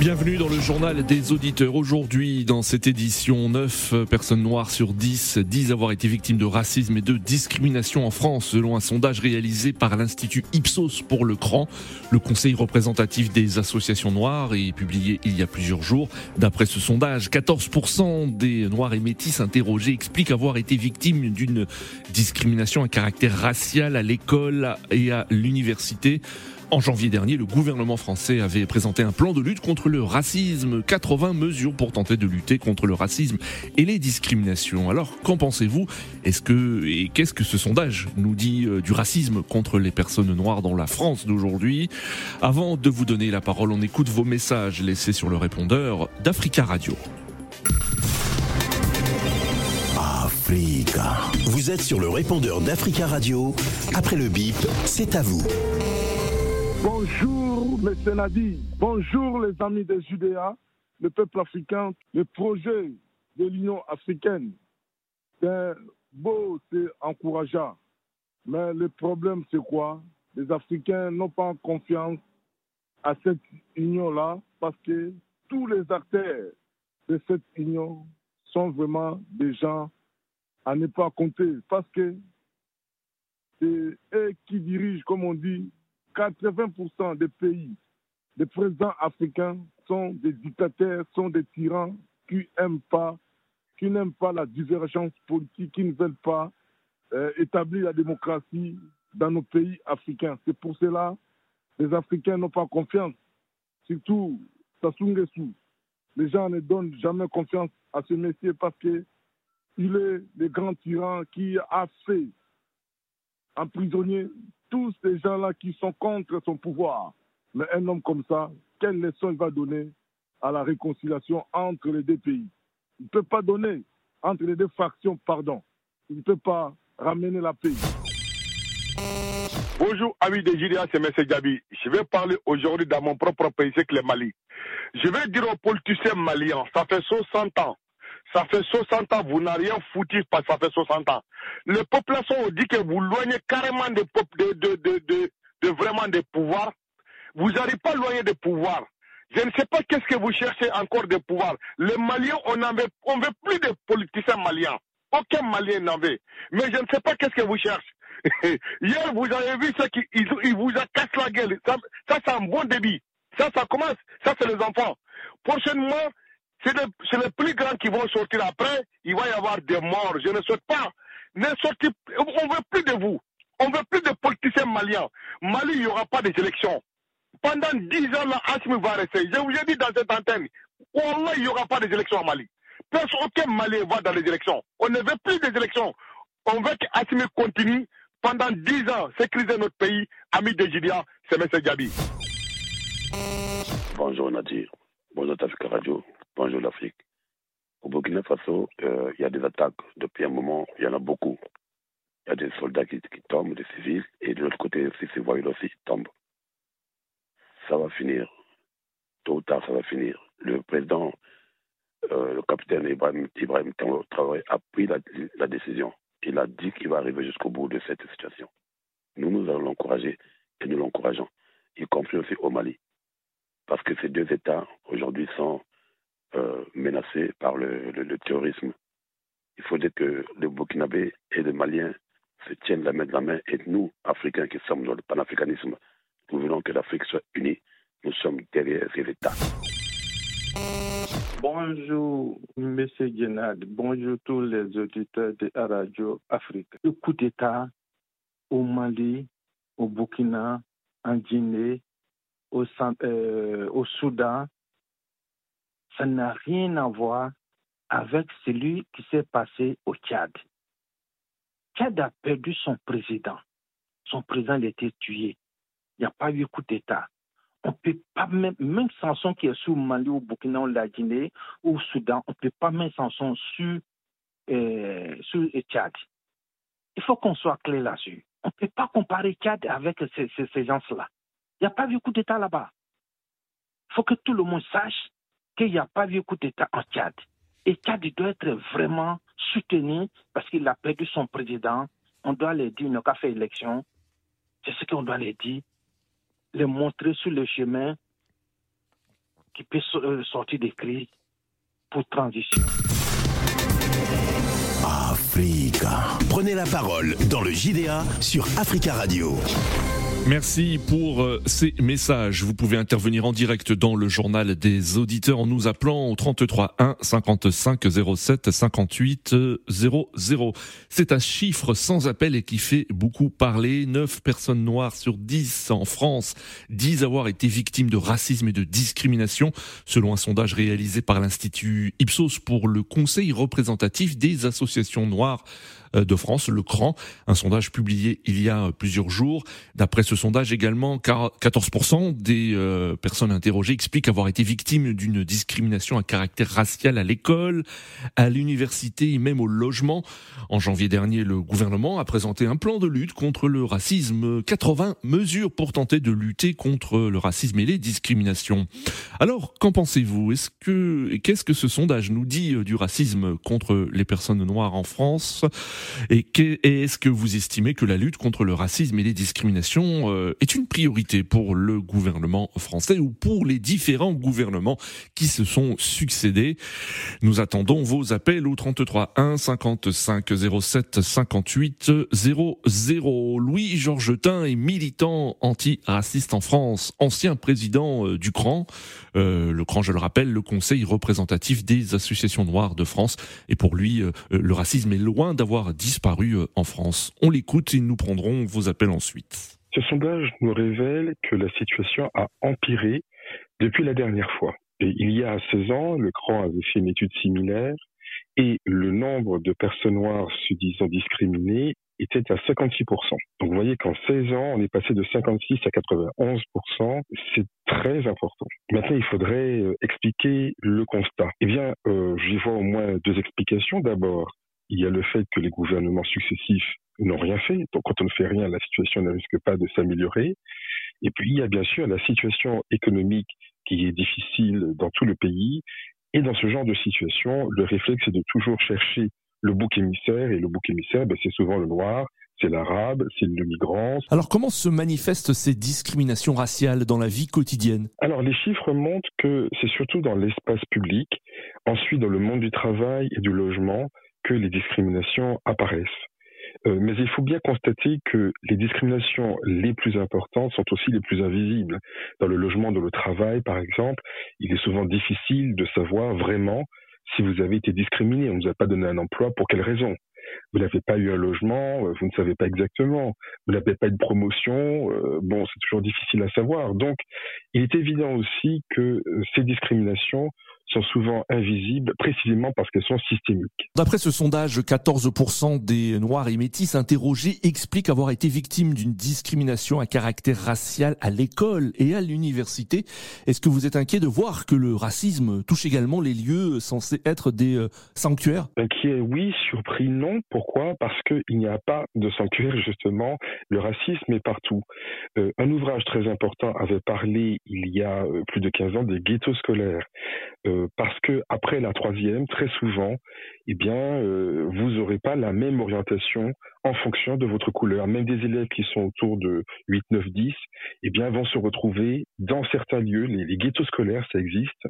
Bienvenue dans le journal des auditeurs. Aujourd'hui, dans cette édition, 9 personnes noires sur 10 disent avoir été victimes de racisme et de discrimination en France, selon un sondage réalisé par l'Institut Ipsos pour le CRAN, le conseil représentatif des associations noires, et publié il y a plusieurs jours. D'après ce sondage, 14% des noirs et métis interrogés expliquent avoir été victimes d'une discrimination à caractère racial à l'école et à l'université. En janvier dernier, le gouvernement français avait présenté un plan de lutte contre le racisme, 80 mesures pour tenter de lutter contre le racisme et les discriminations. Alors, qu'en pensez-vous? Est-ce que et qu'est-ce que ce sondage nous dit euh, du racisme contre les personnes noires dans la France d'aujourd'hui? Avant de vous donner la parole, on écoute vos messages laissés sur le répondeur d'Africa Radio. Africa. Vous êtes sur le répondeur d'Africa Radio. Après le bip, c'est à vous. Bonjour, M. Nadi. Bonjour, les amis des Judéa, le peuple africain. Le projet de l'Union africaine, c'est beau, c'est encourageant. Mais le problème, c'est quoi? Les Africains n'ont pas confiance à cette union-là parce que tous les acteurs de cette union sont vraiment des gens à ne pas compter parce que c'est eux qui dirigent, comme on dit, 80% des pays, des présidents africains sont des dictateurs, sont des tyrans qui n'aiment pas, qui n'aiment pas la divergence politique, qui ne veulent pas euh, établir la démocratie dans nos pays africains. C'est pour cela que les Africains n'ont pas confiance, surtout Sassou Nguesso. Les gens ne donnent jamais confiance à ce monsieur parce que il est le grand tyran qui a fait emprisonner tous ces gens-là qui sont contre son pouvoir. Mais un homme comme ça, quelle leçon il va donner à la réconciliation entre les deux pays? Il ne peut pas donner entre les deux factions, pardon. Il ne peut pas ramener la paix. Bonjour, amis de Giria, c'est M. Gabi. Je vais parler aujourd'hui dans mon propre pays, c'est le Mali. Je vais dire aux politiciens maliens, ça fait 60 ans ça fait 60 ans, vous n'avez rien foutu parce que ça fait 60 ans. Les populations ont dit que vous loignez carrément de, de, de, de, de vraiment des pouvoirs. Vous n'arrivez pas loin des pouvoirs. Je ne sais pas qu'est-ce que vous cherchez encore de pouvoir. Les Maliens, on ne on veut plus de politiciens maliens. Aucun Malien n'en veut. Mais je ne sais pas qu'est-ce que vous cherchez. Hier, vous avez vu ce qu'ils ils vous a cassé la gueule. Ça, ça c'est un bon débit. Ça, ça commence. Ça, c'est les enfants. Prochainement, c'est les, plus grands qui vont sortir après. Il va y avoir des morts. Je ne souhaite pas. On ne veut plus de vous. On ne veut plus de politiciens maliens. Mali, il n'y aura pas d'élections. Pendant dix ans, Assimi va rester. Je vous ai dit dans cette antenne, il n'y aura pas d'élections en Mali. Personne, aucun Malien va dans les élections. On ne veut plus des élections. On veut qu'Assimi continue pendant dix ans, sécuriser notre pays. Ami de Gidia, c'est M. Gabi. Bonjour Nadir. Bonjour Tafika Radio. Bonjour l'Afrique. Au Burkina Faso, euh, il y a des attaques depuis un moment, il y en a beaucoup. Il y a des soldats qui, tombent, des civils, et de l'autre côté aussi, ces voyous aussi tombent. Ça va finir. Tôt ou tard, ça va finir. Le président, euh, le capitaine Ibrahim, Ibrahim Traoré a pris la, la décision. Il a dit qu'il va arriver jusqu'au bout de cette situation. Nous, nous allons l'encourager et nous l'encourageons, y compris aussi au Mali. Parce que ces deux États, aujourd'hui, sont menacés par le, terrorisme. Il faudrait que les Burkinabés et les Maliens se tiennent la main de la main et nous, Africains qui sommes dans le panafricanisme, nous voulons que l'Afrique soit unie. Nous sommes derrière ces États. Bonjour, M. Guénard. Bonjour tous les auditeurs de Radio Afrique. Le coup d'État au Mali, au Burkina, en Guinée, au, euh, au Soudan, ça n'a rien à voir avec celui qui s'est passé au Tchad. Tchad a perdu son président. Son président a été tué. Il n'y a pas eu coup d'État. On peut pas même, même Samson qui est sous Mali ou Burkina ou la Guinée ou Soudan, on ne peut pas mettre Samson sur, euh, sur Tchad. Il faut qu'on soit clair là-dessus. On ne peut pas comparer Tchad avec ces, ces, ces gens-là. Il n'y a pas eu coup d'État là-bas. Il faut que tout le monde sache qu'il n'y a pas eu coup d'État en Tchad. Et Tchad doit être vraiment soutenu parce qu'il a perdu son président on doit les dire, nos cas fait élection, c'est ce qu'on doit les dire, les montrer sur le chemin qui peut euh, sortir des crises pour transition. Africa. Prenez la parole dans le JDA sur Africa Radio. Merci pour euh, ces messages. Vous pouvez intervenir en direct dans le journal des auditeurs en nous appelant au 33 1 55 07 58 00. C'est un chiffre sans appel et qui fait beaucoup parler. 9 personnes noires sur 10 en France disent avoir été victimes de racisme et de discrimination, selon un sondage réalisé par l'Institut Ipsos pour le Conseil représentatif des associations noires euh, de France, le CRAN, un sondage publié il y a plusieurs jours. D'après ce sondage également, 14% des euh, personnes interrogées expliquent avoir été victimes d'une discrimination à caractère racial à l'école, à l'université et même au logement. En janvier dernier, le gouvernement a présenté un plan de lutte contre le racisme, 80 mesures pour tenter de lutter contre le racisme et les discriminations. Alors, qu'en pensez-vous? Est-ce que qu'est-ce que ce sondage nous dit euh, du racisme contre les personnes noires en France? Et, est-ce que vous estimez que la lutte contre le racisme et les discriminations euh, est une priorité pour le gouvernement français ou pour les différents gouvernements qui se sont succédés Nous attendons vos appels au 33 1 55 07 58 00. Louis Georgetin est militant anti-raciste en France, ancien président euh, du CRAN. Euh, le CRAN, je le rappelle, le Conseil représentatif des associations noires de France. Et pour lui, le racisme est loin d'avoir disparu en France. On l'écoute et nous prendrons vos appels ensuite. Ce sondage nous révèle que la situation a empiré depuis la dernière fois. Et il y a 16 ans, le CRAN avait fait une étude similaire et le nombre de personnes noires se disant discriminées était à 56%. Donc vous voyez qu'en 16 ans, on est passé de 56 à 91%. C'est très important. Maintenant, il faudrait euh, expliquer le constat. Eh bien, euh, j'y vois au moins deux explications. D'abord, il y a le fait que les gouvernements successifs n'ont rien fait. Donc quand on ne fait rien, la situation ne risque pas de s'améliorer. Et puis il y a bien sûr la situation économique qui est difficile dans tout le pays. Et dans ce genre de situation, le réflexe est de toujours chercher le bouc émissaire. Et le bouc émissaire, ben, c'est souvent le noir, c'est l'arabe, c'est le migrant. Alors comment se manifestent ces discriminations raciales dans la vie quotidienne? Alors les chiffres montrent que c'est surtout dans l'espace public, ensuite dans le monde du travail et du logement, que les discriminations apparaissent. Euh, mais il faut bien constater que les discriminations les plus importantes sont aussi les plus invisibles. Dans le logement, dans le travail, par exemple, il est souvent difficile de savoir vraiment si vous avez été discriminé. On ne vous a pas donné un emploi, pour quelle raison vous n'avez pas eu un logement, euh, vous ne savez pas exactement, vous n'avez pas eu de promotion, euh, bon, c'est toujours difficile à savoir. Donc, il est évident aussi que ces discriminations sont souvent invisibles précisément parce qu'elles sont systémiques. D'après ce sondage, 14% des Noirs et Métis interrogés expliquent avoir été victimes d'une discrimination à caractère racial à l'école et à l'université. Est-ce que vous êtes inquiet de voir que le racisme touche également les lieux censés être des euh, sanctuaires? Inquiet, oui. Surpris, non. Pourquoi? Parce qu'il n'y a pas de sanctuaire, justement. Le racisme est partout. Euh, un ouvrage très important avait parlé, il y a euh, plus de 15 ans, des ghettos scolaires. Euh, parce que après la troisième, très souvent, eh bien, euh, vous n'aurez pas la même orientation en fonction de votre couleur. Même des élèves qui sont autour de 8, 9, 10, eh bien, vont se retrouver dans certains lieux. Les, ghettos scolaires, ça existe,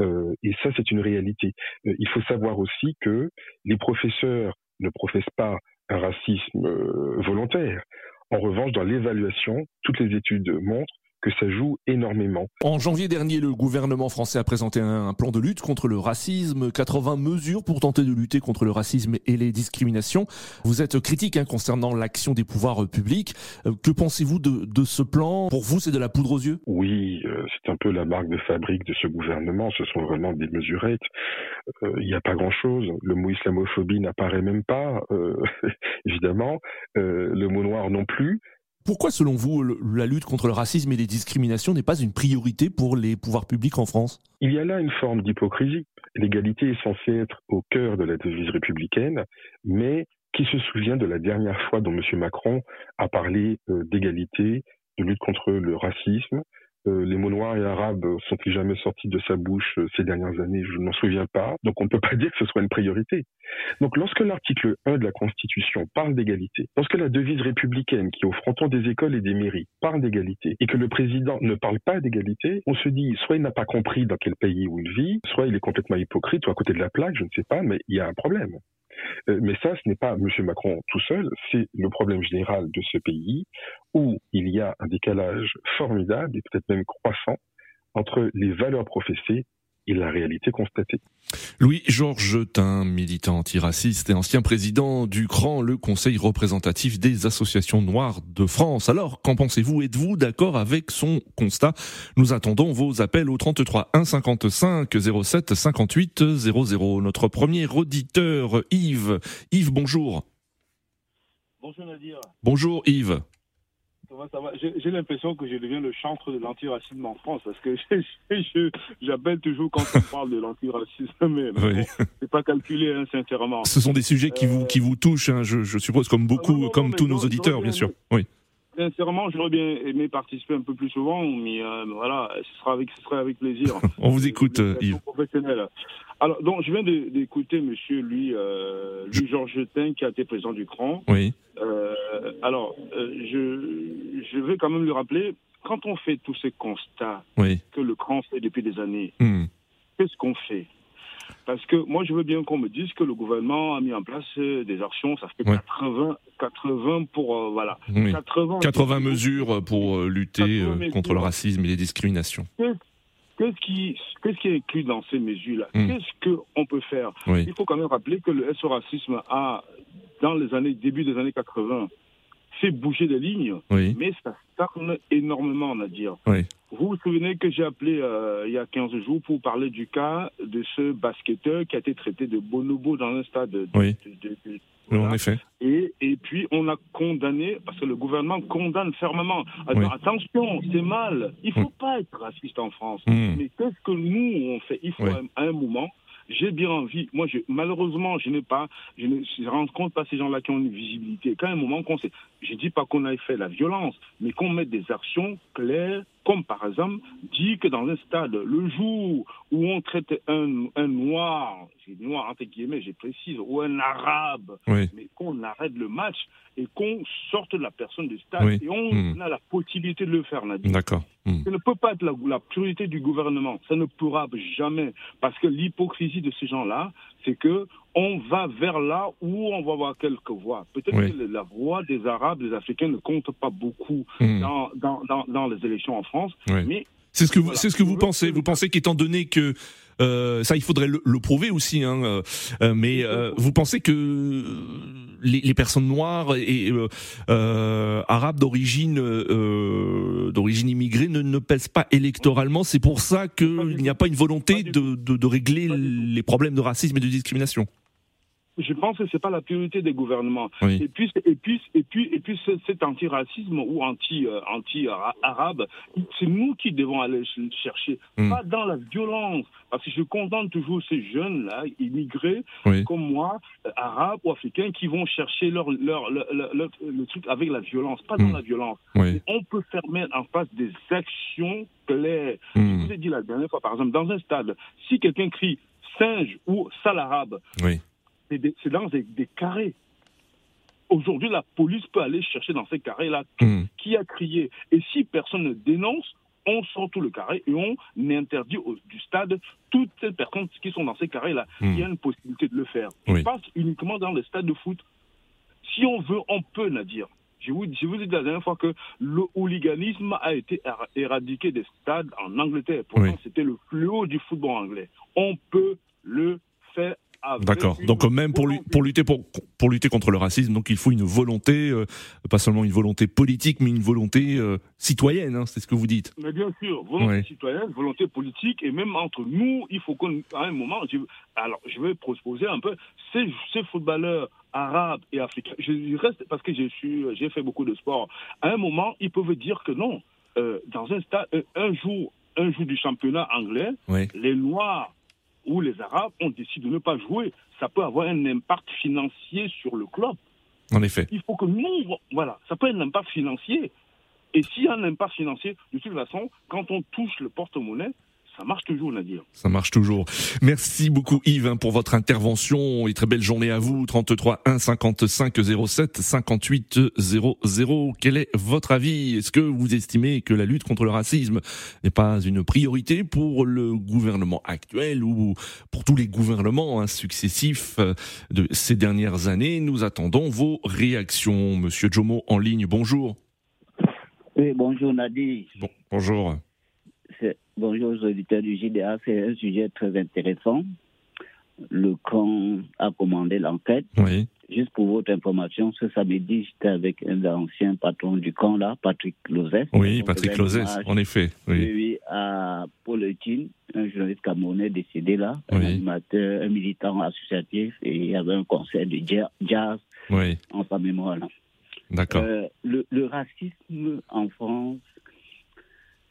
euh, et ça, c'est une réalité. Euh, il faut savoir aussi que les professeurs ne professent pas un racisme volontaire. En revanche, dans l'évaluation, toutes les études montrent que ça joue énormément. En janvier dernier, le gouvernement français a présenté un, plan de lutte contre le racisme, 80 mesures pour tenter de lutter contre le racisme et les discriminations. Vous êtes critique hein, concernant l'action des pouvoirs publics. Euh, que pensez-vous de, de, ce plan? Pour vous, c'est de la poudre aux yeux? Oui, euh, c'est un peu la marque de fabrique de ce gouvernement. Ce sont vraiment des mesurettes. Euh, il n'y a pas grand-chose. Le mot islamophobie n'apparaît même pas, évidemment. le mot noir non plus. Pourquoi, selon vous, la lutte contre le racisme et les discriminations n'est pas une priorité pour les pouvoirs publics en France? Il y a là une forme d'hypocrisie. L'égalité est censée être au cœur de la devise républicaine, mais qui se souvient de la dernière fois dont M. Macron a parlé euh, d'égalité, de lutte contre le racisme les mots noirs et arabes sont-ils jamais sortis de sa bouche euh, ces dernières années Je ne m'en souviens pas. Donc on ne peut pas dire que ce soit une priorité. Donc lorsque l'article 1 de la Constitution parle d'égalité, lorsque la devise républicaine qui est au fronton des écoles et des mairies parle d'égalité, et que le président ne parle pas d'égalité, on se dit soit il n'a pas compris dans quel pays où il vit, soit il est complètement hypocrite ou à côté de la plaque, je ne sais pas, mais il y a un problème. Euh, mais ça, ce n'est pas M. Macron tout seul, c'est le problème général de ce pays où il y a un décalage formidable et peut-être même croissant entre les valeurs professées et la réalité constatée. Louis-Georges Tain, militant antiraciste et ancien président du CRAN, le Conseil représentatif des associations noires de France. Alors, qu'en pensez-vous? Êtes-vous d'accord avec son constat? Nous attendons vos appels au 33 1 55 07 58 00. Notre premier auditeur, Yves. Yves, bonjour. Bonjour Nadir. Bonjour Yves. J'ai l'impression que je deviens le chantre de l'antiracisme en France parce que j'appelle toujours quand on parle de l'antiracisme, mais oui. c'est pas calculé hein, sincèrement. Ce sont des sujets qui vous qui vous touchent, hein, je, je, suppose, comme beaucoup, comme tous nos auditeurs, bien sûr. Oui. Sincèrement, j'aurais bien aimé participer un peu plus souvent, mais euh, voilà, ce sera avec, ce sera avec plaisir. On vous écoute, Yves. Alors, donc, je viens d'écouter Monsieur lui, euh, lui Georges qui a été président du CRAN. Oui. Euh, alors, euh, je, je vais quand même lui rappeler, quand on fait tous ces constats que le CRAN fait depuis des années, hmm. qu'est-ce qu'on fait? Parce que moi, je veux bien qu'on me dise que le gouvernement a mis en place euh, des actions, ça fait 80, 80 pour, euh, voilà. 80, 80 mesures pour euh, lutter contre le racisme et les discriminations. Qu'est-ce qui, qu'est-ce qui est inclus dans ces mesures-là? Hmm. Qu'est-ce qu'on peut faire? Il faut quand même rappeler que le SO racisme a, dans les années, début des années 80, fait bouger des lignes, mais ça stagne énormément, on a dire. Vous vous souvenez que j'ai appelé euh, il y a 15 jours pour parler du cas de ce basketteur qui a été traité de bonobo dans un stade de, oui. en effet. Et, et puis on a condamné, parce que le gouvernement condamne fermement. Attention, c'est mal. Il ne faut pas être raciste en France. Mm. Mais qu'est-ce que nous on fait? Il faut à un moment j'ai bien envie. Moi, je, malheureusement, je n'ai pas, je ne je rencontre pas ces gens-là qui ont une visibilité. Quand un moment qu'on sait, je dis pas qu'on ait fait la violence, mais qu'on mette des actions claires, comme par exemple, dit que dans un stade, le jour où on traite un, un noir, j'ai noir entre guillemets, je précise, ou un arabe, mais qu'on arrête le match et qu'on sorte la personne du stade et on hmm. a la possibilité de le faire, Nadia. D'accord. Hmm. Ça ne peut pas être la, la, priorité du gouvernement. Ça ne pourra jamais. Parce que l'hypocrisie de ces gens-là, c'est que on va vers là où on va avoir quelques voix. Peut-être que la voix des Arabes, des Africains ne compte pas beaucoup hmm. dans, dans, dans, dans, les élections en France. Mais c'est ce que vous, c'est ce que vous pensez. Vous pensez qu'étant donné que ça, il faudrait le, le prouver aussi, hein, euh, euh mais euh, vous pensez que les, les personnes noires et euh, arabes d'origine d'origine immigrée ne, ne pèsent pas électoralement. C'est pour ça qu'il n'y a pas une volonté de, de, de régler les problèmes de racisme et de discrimination? Je pense que c'est pas la priorité des gouvernements. Et puis, et puis, et puis, et puis, cet antiracisme ou anti, euh, anti arabe, c'est nous qui devons aller chercher, hmm. pas dans la violence. Parce que je condamne toujours ces jeunes là, immigrés comme moi, euh, arabes ou africains, qui vont chercher leur, leur, le truc avec la violence, pas dans hmm. la violence. On peut faire mettre en face des actions claires. Je hmm. vous ai dit la dernière fois, par exemple, dans un stade, si quelqu'un crie singe ou sale arabe, oui c'est dans des, carrés. Aujourd'hui, la police peut aller chercher dans ces carrés-là hmm. qui a crié. Et si personne ne dénonce, on sort tout le carré et on interdit du stade toutes ces personnes qui sont dans ces carrés-là. Hmm. Il y a une possibilité de le faire. On passe uniquement dans les stades de foot. Si on veut, on peut, Nadir. Je vous, je vous ai dit la dernière fois que le hooliganisme a été éradiqué des stades en Angleterre. Pourtant, c'était le fléau du football anglais. On peut le faire D'accord. Donc même pour, pour lutter pour, pour lutter contre le racisme, donc il faut une volonté, euh, pas seulement une volonté politique, mais une volonté euh, citoyenne. Hein, c'est ce que vous dites. Mais bien sûr, volonté citoyenne, volonté politique, et même entre nous, il faut qu'à un moment, je, alors je vais proposer un peu ces, ces footballeurs arabes et africains. Je reste parce que j'ai j'ai fait beaucoup de sport. À un moment, ils peuvent dire que non. Euh, dans un stade, un jour, un jour du championnat anglais, les Noirs où les Arabes ont décidé de ne pas jouer, ça peut avoir un impact financier sur le club. En effet. Il faut que nous, voilà, ça peut avoir un impact financier. Et s'il y a un impact financier, de toute façon, quand on touche le porte-monnaie, ça marche toujours, Nadir. Ça marche toujours. Merci beaucoup Yves hein, pour votre intervention et très belle journée à vous. 33 1 55 07 58 00. Quel est votre avis? Est-ce que vous estimez que la lutte contre le racisme n'est pas une priorité pour le gouvernement actuel ou pour tous les gouvernements hein, successifs euh, de ces dernières années? Nous attendons vos réactions. Monsieur Jomo en ligne, bonjour. Oui, bonjour Nadir. Bon, bonjour. Bonjour aux auditeurs du JDA, c'est un sujet très intéressant. Le camp a commandé l'enquête. Oui. Juste pour votre information, ce samedi, j'étais avec un ancien patron du camp là, Patrick Lozès. Oui, Patrick Lozès, en effet. Oui, oui à Paul Etienne, un journaliste camerounais décédé là, un animateur, un militant associatif, et il y avait un concert de jazz oui. en sa mémoire là. D'accord. Euh, le, le racisme en France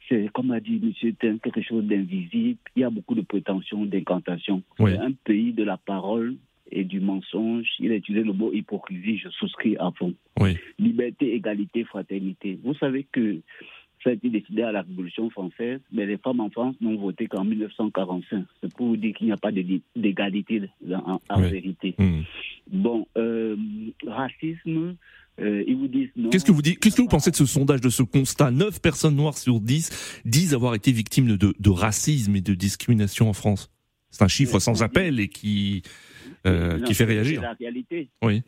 c'est, comme a dit M. Ten, quelque chose d'invisible. Il y a beaucoup de prétentions, d'incantations. C'est un pays de la parole et du mensonge. Il a utilisé le mot hypocrisie, je souscris à fond. Oui. Liberté, égalité, fraternité. Vous savez que ça a été décidé à la Révolution française, mais les femmes en France n'ont voté qu'en 1945. C'est pour vous dire qu'il n'y a pas d'égalité en, vérité. Hmm. Bon, euh, racisme, ils vous disent non. Qu'est-ce que vous dites Qu'est-ce que vous pensez de ce sondage, de ce constat? 9 personnes noires sur 10 disent avoir été victimes de, de racisme et de discrimination en France. C'est un chiffre sans appel et qui euh, qui fait réagir. C'est la réalité. Oui.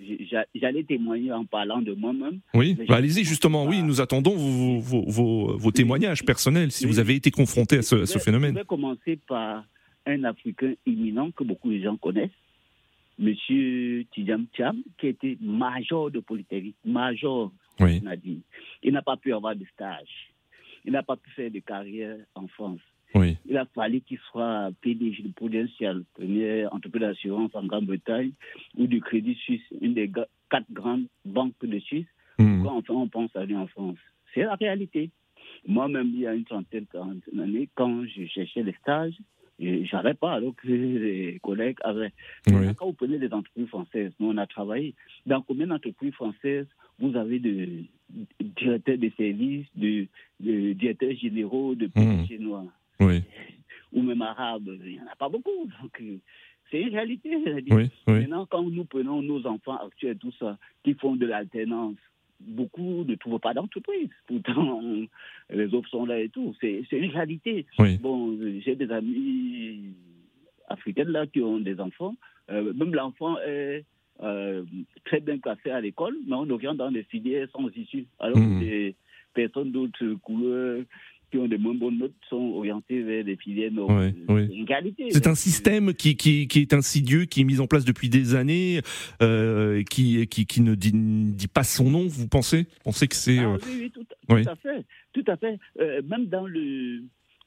J'allais témoigner en parlant de moi-même. Oui. Bah, allez-y justement. Oui, nous attendons vos, vos, vos, vos témoignages personnels si vous avez été confronté à ce, à ce phénomène. Je vais commencer par un Africain imminent que beaucoup de gens connaissent M. Tidjam Cham, qui était major de Polytechnique, major, oui. dit. Il n'a pas pu avoir de stage. Il n'a pas pu faire de carrière en France. Oui. Il a fallu qu'il soit PDG de Prudential, première entreprise d'assurance en Grande-Bretagne, ou du Crédit Suisse, une des quatre grandes banques de Suisse. Mmh. Quand enfin on pense à lui en France? C'est la réalité. Moi-même, il y a une trentaine, d'années, quand je cherchais les stages, j'avais pas, alors que les collègues avaient. Oui. Quand vous prenez des entreprises françaises, nous on a travaillé. Dans combien d'entreprises françaises vous avez de directeurs de services, de, de directeurs généraux, de pays Mmh. chinois? Oui. ou même arabes Il n'y en a pas beaucoup. Donc, euh, c'est une réalité. Oui. Maintenant, quand nous prenons nos enfants actuels, tout ça, qui font de l'alternance, beaucoup ne trouvent pas d'entreprise. Pourtant, les offres sont là et tout. C'est c'est une réalité. Oui. Bon, j'ai des amis africains là qui ont des enfants. Euh, même l'enfant est euh, très bien classé à l'école, mais on oriente dans des filières sans issue. Alors Mhm. que des personnes d'autres couleurs qui ont des moins bonnes notes sont orientées vers des filières. Oui, oui. C'est un système qui, qui, qui est insidieux, qui est mis en place depuis des années, euh, qui, qui, qui ne dit, dit pas son nom, vous pensez? Vous pensez que c'est... Ah, euh, oui, oui, tout, tout oui. à fait. Tout à fait. Euh, même dans le,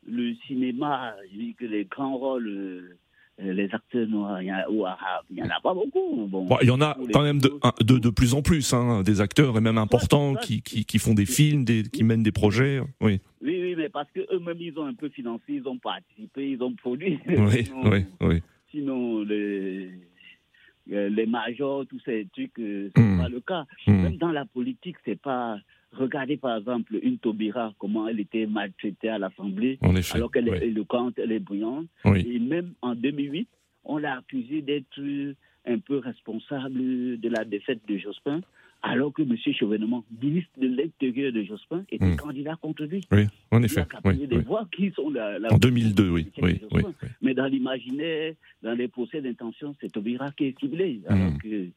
le cinéma, je dis que les grands rôles, les acteurs noirs ou arabes, il n'y en a pas beaucoup. Bon, Bon, il y en a quand même de, de, de plus en plus, hein, des acteurs et même importants ouais. qui, qui, qui font des films, des, qui mènent des projets. Oui, Oui, oui, mais parce qu'eux-mêmes, ils ont un peu financé, ils ont participé, ils ont produit. oui, Sinon- oui, oui. Sinon, les, euh, les majors, tous ces trucs, euh, c'est Hmm. pas le cas. Hmm. Même dans la politique, c'est pas. Regardez par exemple une Taubira, comment elle était maltraitée à l'Assemblée, alors qu'elle est oui. éloquente, elle est brillante. Oui. Et même en 2008, on l'a accusée d'être un peu responsable de la défaite de Jospin, alors que M. Chevènement, ministre de l'Intérieur de Jospin, était Hmm. candidat contre lui. Oui, en Il effet. a capté Oui, des oui. voix qui sont la, la- En 2002, oui, oui, oui. Mais dans l'imaginaire, dans les procès d'intention, c'est Taubira qui est ciblé. Alors Mm. que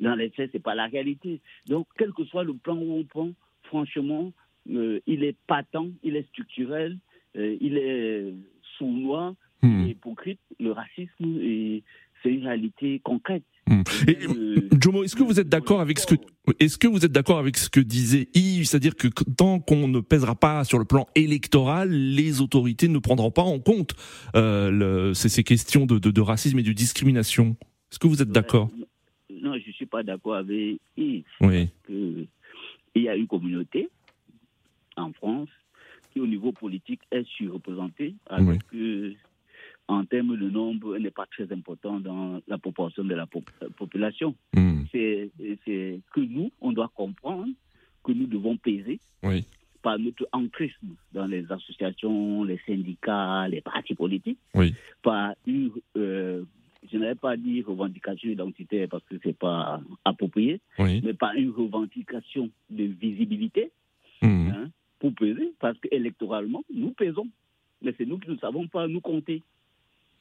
dans les faits, c'est pas la réalité. Donc, quel que soit le plan où on prend, franchement, euh, il est patent, il est structurel, euh, il est sournois, Hmm. il est hypocrite. Le racisme, et c'est une réalité concrète. Hmm. Et, Euh, Jomo, est-ce que vous êtes d'accord avec ce que est-ce que vous êtes d'accord avec ce que disait Yves, c'est-à-dire que tant qu'on ne pèsera pas sur le plan électoral, les autorités ne prendront pas en compte euh, le- ces, ces questions de, de, de racisme et de discrimination. Est-ce que vous êtes d'accord? Non, je ne suis pas d'accord avec Yves. Oui. que il y a une communauté en France qui, au niveau politique, est surreprésentée, alors Oui. que, en termes de nombre, elle n'est pas très important dans la proportion de la euh, population. Hmm. C'est c'est que nous, on doit comprendre que nous devons peser. Oui. par notre entrisme dans les associations, les syndicats, les partis politiques, oui. par une, euh, je n'avais pas dit revendication identitaire parce que c'est pas approprié, mais par une revendication de visibilité mmh. hein, pour peser, parce qu'électoralement, nous pesons. Mais c'est nous qui ne savons pas nous compter.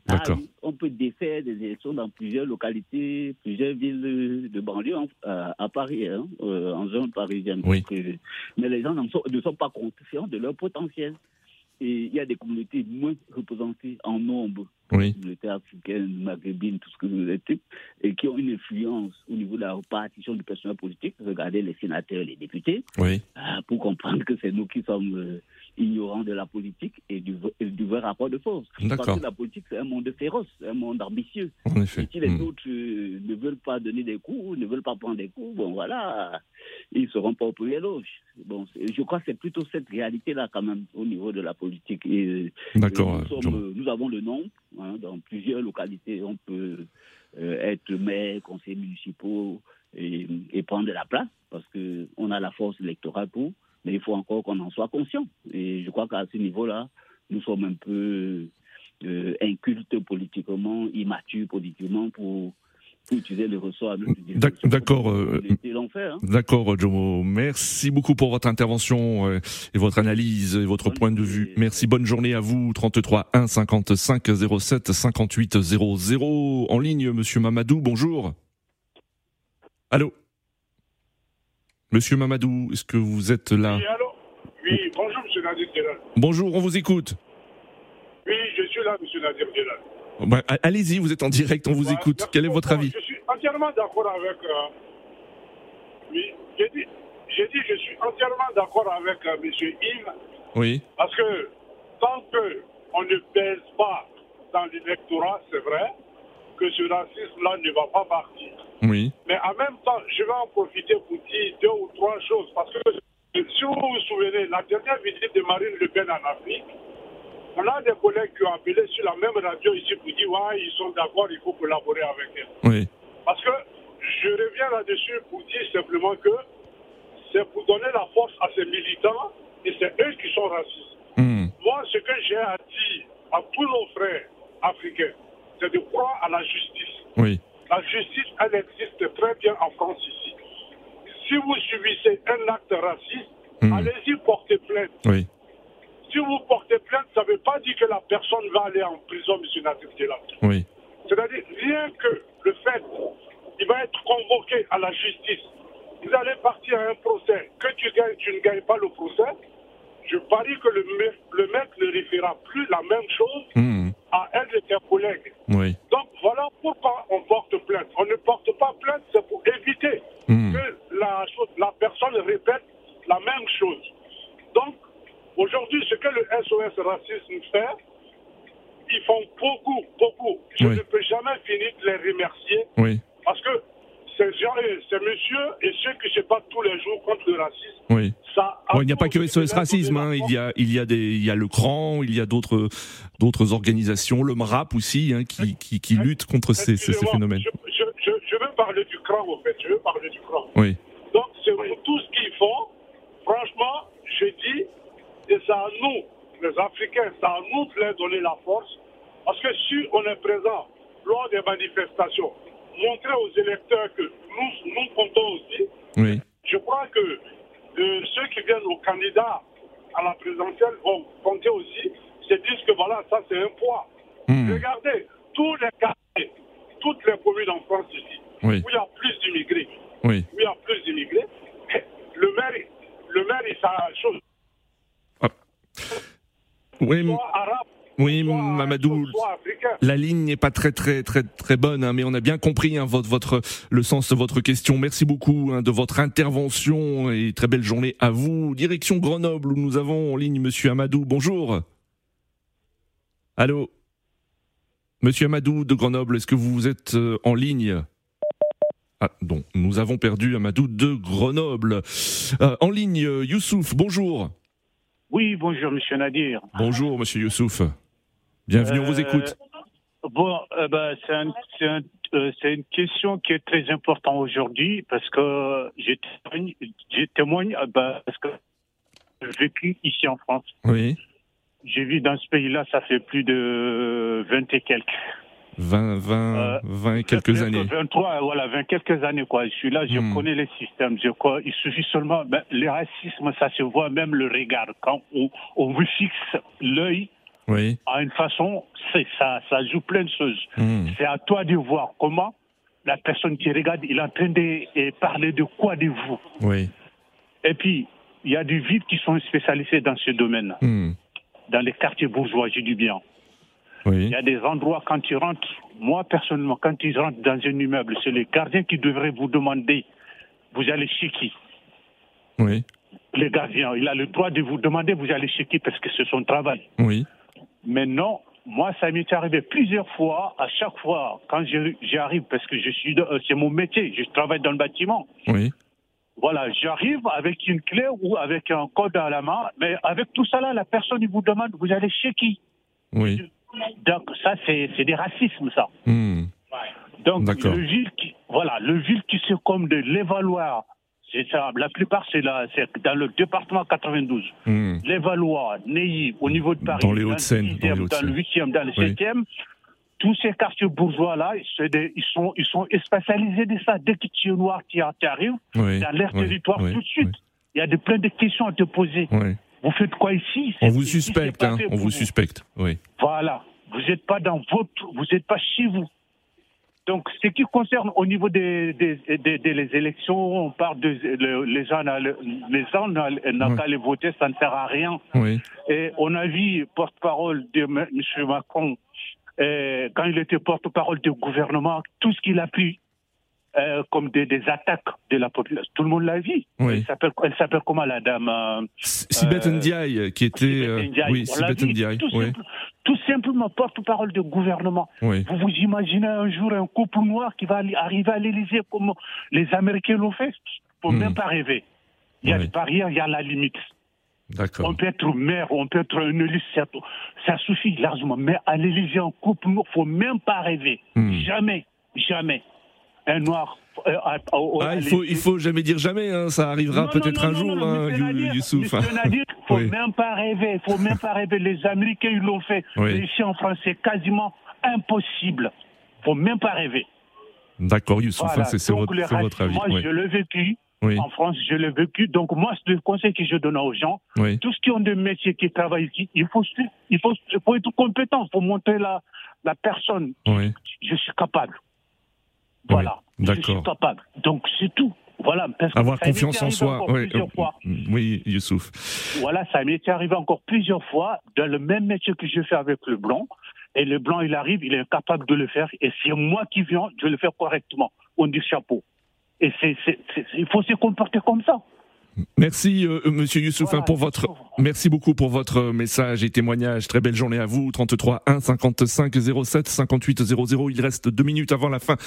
Ah on peut défaire des élections dans plusieurs localités, plusieurs villes de banlieue à Paris, hein, euh, en zone parisienne. Euh, mais les gens ne sont pas conscients de leur potentiel. Et il y a des communautés moins représentées en nombre, oui. communautés africaines, maghrébines, tout ce que vous êtes, et qui ont une influence au niveau de la répartition du personnel politique. Regardez les sénateurs et les députés, oui. Euh, pour comprendre que c'est nous qui sommes ignorant de la politique et du, du vrai rapport de force. Parce que la politique, c'est un monde féroce, un monde ambitieux. En effet. Et si les hmm. autres euh, ne veulent pas donner des coups, ne veulent pas prendre des coups, bon voilà, ils seront pas au premier loge. Bon, je crois que c'est plutôt cette réalité-là quand même au niveau de la politique. Et, D'accord. Nous, nous, avons le nom, hein, dans plusieurs localités, on peut euh, être maire, conseiller municipaux et, et prendre de la place parce qu'on a la force électorale pour mais il faut encore qu'on en soit conscient. Et je crois qu'à ce niveau-là, nous sommes un peu euh, incultes politiquement, immatures politiquement pour, utiliser les ressorts. D'accord. Euh, hein. D'accord, Jomo. Merci beaucoup pour votre intervention euh, et votre analyse et votre point de vue. Merci. Bonne journée à vous. 33 1 55 07 58 00. En ligne, Monsieur Mamadou. Bonjour. Allô? Monsieur Mamadou, est-ce que vous êtes là Oui, allô Oui, bonjour, monsieur Nadir Delal. Bonjour, on vous écoute. Oui, je suis là, monsieur Nadir Delal. Bah, Allez-y, vous êtes en direct, on vous écoute. Quel est votre avis Je suis entièrement d'accord avec. Euh, oui, j'ai dit, dit, je suis entièrement d'accord avec euh, monsieur Yves. Oui. Parce que tant qu'on ne pèse pas dans l'électorat, c'est vrai que ce racisme-là ne va pas partir. Oui. Mais en même temps, je vais en profiter pour dire deux ou trois choses. Parce que si vous vous souvenez, la dernière visite de Marine Le Pen en Afrique, on a des collègues qui ont appelé sur la même radio ici pour dire ouais, ils sont d'accord, il faut collaborer avec eux. Oui. Parce que je reviens là-dessus pour dire simplement que c'est pour donner la force à ces militants et c'est eux qui sont racistes. Hmm. Moi, ce que j'ai à dire à tous nos frères africains, c'est de croire à la justice. Oui. La justice, elle existe très bien en France ici. Si vous subissez un acte raciste, Hmm. allez-y porter plainte. Oui. Si vous portez plainte, ça ne veut pas dire que la personne va aller en prison, M. Natif Oui. C'est-à-dire, rien que le fait, il va être convoqué à la justice. Vous allez partir à un procès. Que tu gagnes, tu ne gagnes pas le procès. Je parie que le, le mec ne référera plus la même chose Hmm. À un de tes collègues. Oui. Donc voilà pourquoi on porte plainte. On ne porte pas plainte, c'est pour éviter Hmm. que la, chose, la personne répète la même chose. Donc, aujourd'hui, ce que le SOS Racisme fait, ils font beaucoup, beaucoup. Je Oui. ne peux jamais finir de les remercier Oui. parce que ces gens, ces messieurs et ceux qui se battent tous les jours contre le racisme, Oui. ça Bon, il n'y a pas que SOS Racisme, hein. il y a il y a des il y a le CRAN, il y a d'autres d'autres organisations, le MRAP aussi, hein, qui, qui, qui luttent contre ces, phénomènes. Je, je, je, je veux parler du CRAN, en fait. Je veux parler du CRAN. Oui. Donc, c'est pour tout ce qu'ils font. Franchement, je dis, et c'est à nous, les Africains, c'est à nous de leur donner la force. Parce que si on est présent lors des manifestations, montrer aux électeurs que nous, nous comptons aussi, Oui. je crois que euh, ceux qui viennent aux candidats à la présidentielle vont compter aussi, se disent que voilà, ça c'est un poids. Hmm. Regardez, tous les quartiers, toutes les communes en France ici, Oui. où il y a plus d'immigrés, Oui. où il y a plus d'immigrés, le maire, le maire, il sa chose. Oui, m- Soit arabe, oui, Mamadou. La ligne n'est pas très très très très bonne, hein, mais on a bien compris hein, votre votre le sens de votre question. Merci beaucoup hein, de votre intervention et très belle journée à vous. Direction Grenoble où nous avons en ligne Monsieur Amadou. Bonjour. Allô? Monsieur Amadou de Grenoble, est-ce que vous êtes euh, en ligne? Ah non, nous avons perdu Amadou de Grenoble. Euh, en ligne, euh, Youssouf. Bonjour. Oui, bonjour, monsieur Nadir. Bonjour, Monsieur Youssouf. Bienvenue, on vous Euh, écoute. Bon, euh, c'est un- c'est un- euh, c'est une question qui est très importante aujourd'hui parce que je témoigne, je témoigne euh, ben, parce que vécu ici en France. Oui. J'ai vu dans ce pays-là, ça fait plus de 20 et quelques. 20, 20, 20 et quelques années. 23, voilà, 20 quelques années, quoi. Je suis là, je hmm. connais les systèmes. Je crois, il suffit seulement, ben, le racisme, ça se voit même le regard. Quand on, on vous fixe l'œil, oui. à une façon, c'est ça, ça joue plein de choses. Hmm. C'est à toi de voir comment la personne qui regarde, il est en train de parler de quoi de vous. Oui. Et puis, il y a des villes qui sont spécialisées dans ce domaine. Hmm. Dans les quartiers bourgeois, j'ai du bien. Il y a des endroits, quand tu rentres, moi personnellement, quand tu rentres dans un immeuble, c'est les gardiens qui devraient vous demander, vous allez chez qui? Oui. Le gardien, il a le droit de vous demander, vous allez chez qui, parce que c'est son travail. Oui. Mais non, moi, ça m'est arrivé plusieurs fois. À chaque fois, quand j'arrive, parce que je suis, euh, c'est mon métier, je travaille dans le bâtiment. Oui. Voilà, j'arrive avec une clé ou avec un code à la main, mais avec tout ça là, la personne il vous demande, vous allez chez qui? Oui. Donc ça, c'est des racismes, ça. Hmm. Donc le ville qui, voilà, le ville qui se comme de l'évaloir, c'est ça. La plupart, c'est là, c'est dans le département 92. Mmh. L'évaloir, Neuilly, au niveau de Paris, dans les Hauts-de-Seine, dans, le 8e, dans le 7e. Tous ces quartiers bourgeois-là, ils sont, ils sont spécialisés de ça. Dès que tu es noir, tu arrives dans leur territoire tout de suite. Il y a de, plein de questions à te poser. Vous faites quoi ici? On vous suspecte, hein, on vous suspecte, oui. Voilà, vous n'êtes pas dans votre, vous n'êtes pas chez vous. Donc, ce qui concerne au niveau des, des, des, élections, on parle de les gens, les gens n'ont qu'à les voter, ça ne sert à rien. Oui. Et on a vu porte-parole de M. Macron, quand il était porte-parole du gouvernement, tout ce qu'il a pu euh, comme des, des, attaques de la population. Tout le monde l'a vu. Oui. Elle s'appelle comment la dame euh, Sibeth Ndiaye, qui était. Euh, oui, Sibeth Ndiaye. Tout, tout, simplement porte-parole du gouvernement. Oui. Vous vous imaginez un jour un couple noir qui va arriver à l'Élysée comme les Américains l'ont fait Faut hmm. même pas rêver. Il y a des barrières, il y a la limite. On peut être maire, on peut être un élu, ça suffit largement. Mais à l'Élysée, en couple noir, faut même pas rêver. Hmm. Jamais, jamais un noir. Euh, ah, il faut, il faut jamais dire jamais, hein, ça arrivera peut-être un jour, hein, Youssouf. Il faut même pas rêver, faut même pas rêver. Les Américains, ils l'ont fait. Ici en France, c'est quasiment impossible. faut même pas rêver. D'accord, Youssouf, hein, c'est votre, votre, avis. Moi, je l'ai vécu. En France, je l'ai vécu. Donc, moi, c'est le conseil que je donne aux gens. Tous ceux qui ont des métiers, qui travaillent ici, il faut, il faut, il faut être compétent. Il faut montrer la, la personne. Je suis capable. Voilà. Je suis capable. Donc c'est tout. Voilà. Avoir confiance en soi. Oui, euh, oui, Youssouf. Voilà, ça m'est arrivé encore plusieurs fois dans le même métier que je fais avec le blanc. Et le blanc, il arrive, il est incapable de le faire. Et c'est moi qui viens, je le fais correctement. On dit chapeau. Et c'est, il faut se comporter comme ça. Merci euh, Monsieur Youssouf hein, pour votre merci beaucoup pour votre message et témoignage. Très belle journée à vous. 33 1 55 07 58 00. Il reste deux minutes avant la fin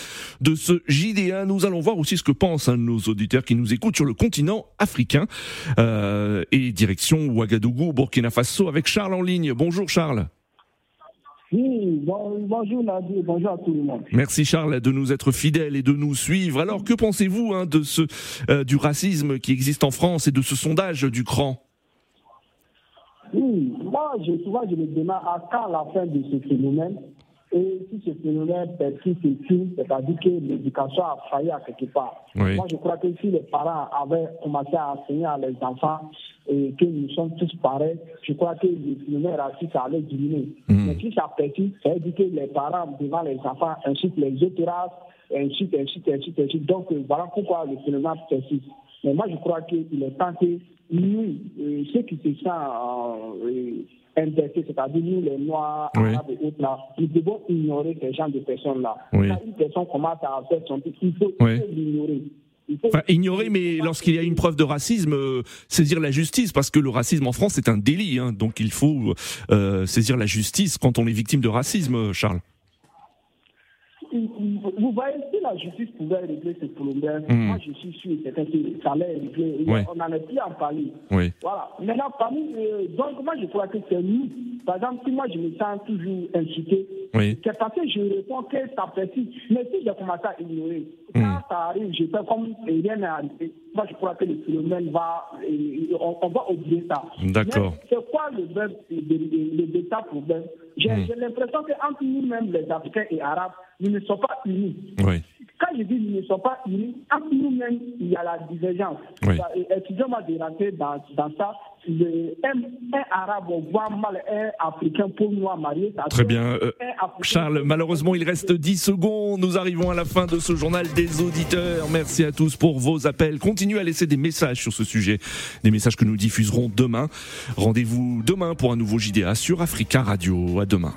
de ce JDA. Nous allons voir aussi ce que pensent hein, nos auditeurs qui nous écoutent sur le continent africain euh, et direction Ouagadougou, Burkina Faso avec Charles en ligne. Bonjour Charles. Oui, bonjour Nadir, bonjour à tout le monde. Merci Charles de nous être fidèles et de nous suivre. Alors que pensez-vous hein, de ce euh, du racisme qui existe en France et de ce sondage du CRAN? Oui, moi je, souvent je me demande à quand la fin de ce phénomène? Et si ce phénomène persiste et c'est-à-dire que l'éducation a failli à quelque part. Moi, je crois que si les parents avaient commencé à enseigner à les enfants et que nous sommes tous pareils, je crois que le phénomène raciste allait diminuer. Mm. Mais si ça persiste, ça veut dire que les parents devant les enfants ainsi que les autres races, ainsi, ainsi, ainsi, ainsi. Donc, voilà pourquoi le phénomène persiste. Mais moi, je crois qu'il est temps que nous, euh, ceux qui se sentent euh, c'est-à-dire nous les Noirs, Arabes et autres là, nous devons ignorer ces gens de personnes-là. Quand une personne commence à faire son truc, il faut l'ignorer. Enfin, ignorer, mais lorsqu'il y a une preuve de racisme, euh, saisir la justice, parce que le racisme en France est un délit, hein, donc il faut euh, saisir la justice quand on est victime de racisme, Charles vous voyez, si la justice pouvait régler ce problème, hmm. moi je suis sûr que ça allait régler. On n'en est plus en parler. Voilà. Maintenant, parmi, euh, donc moi je crois que c'est nous. Par exemple, si moi je me sens toujours incité, oui. c'est parce que je réponds que ça précise. Mais si j'ai commencé à ignorer, quand hmm. ça arrive, je fais comme rien n'est arrivé. Moi, je crois que le phénomène va, on, va oublier ça. D'accord. C'est quoi le, le, le, problème? J'ai hmm. l'impression qu'entre nous-mêmes, les Africains et Arabes, nous ne sommes pas unis. Oui. Quand je dis nous ne sommes pas unis, entre nous-mêmes, il y a la divergence. Oui. Excusez-moi de rentrer dans, dans ça. Le, un, un, arabe voit mal un africain pour nous marier. Très bien. Euh, Charles, malheureusement, il reste 10 secondes. Nous arrivons à la fin de ce journal des auditeurs. Merci à tous pour vos appels. Continuez à laisser des messages sur ce sujet. Des messages que nous diffuserons demain. Rendez-vous demain pour un nouveau JDA sur Africa Radio. À demain.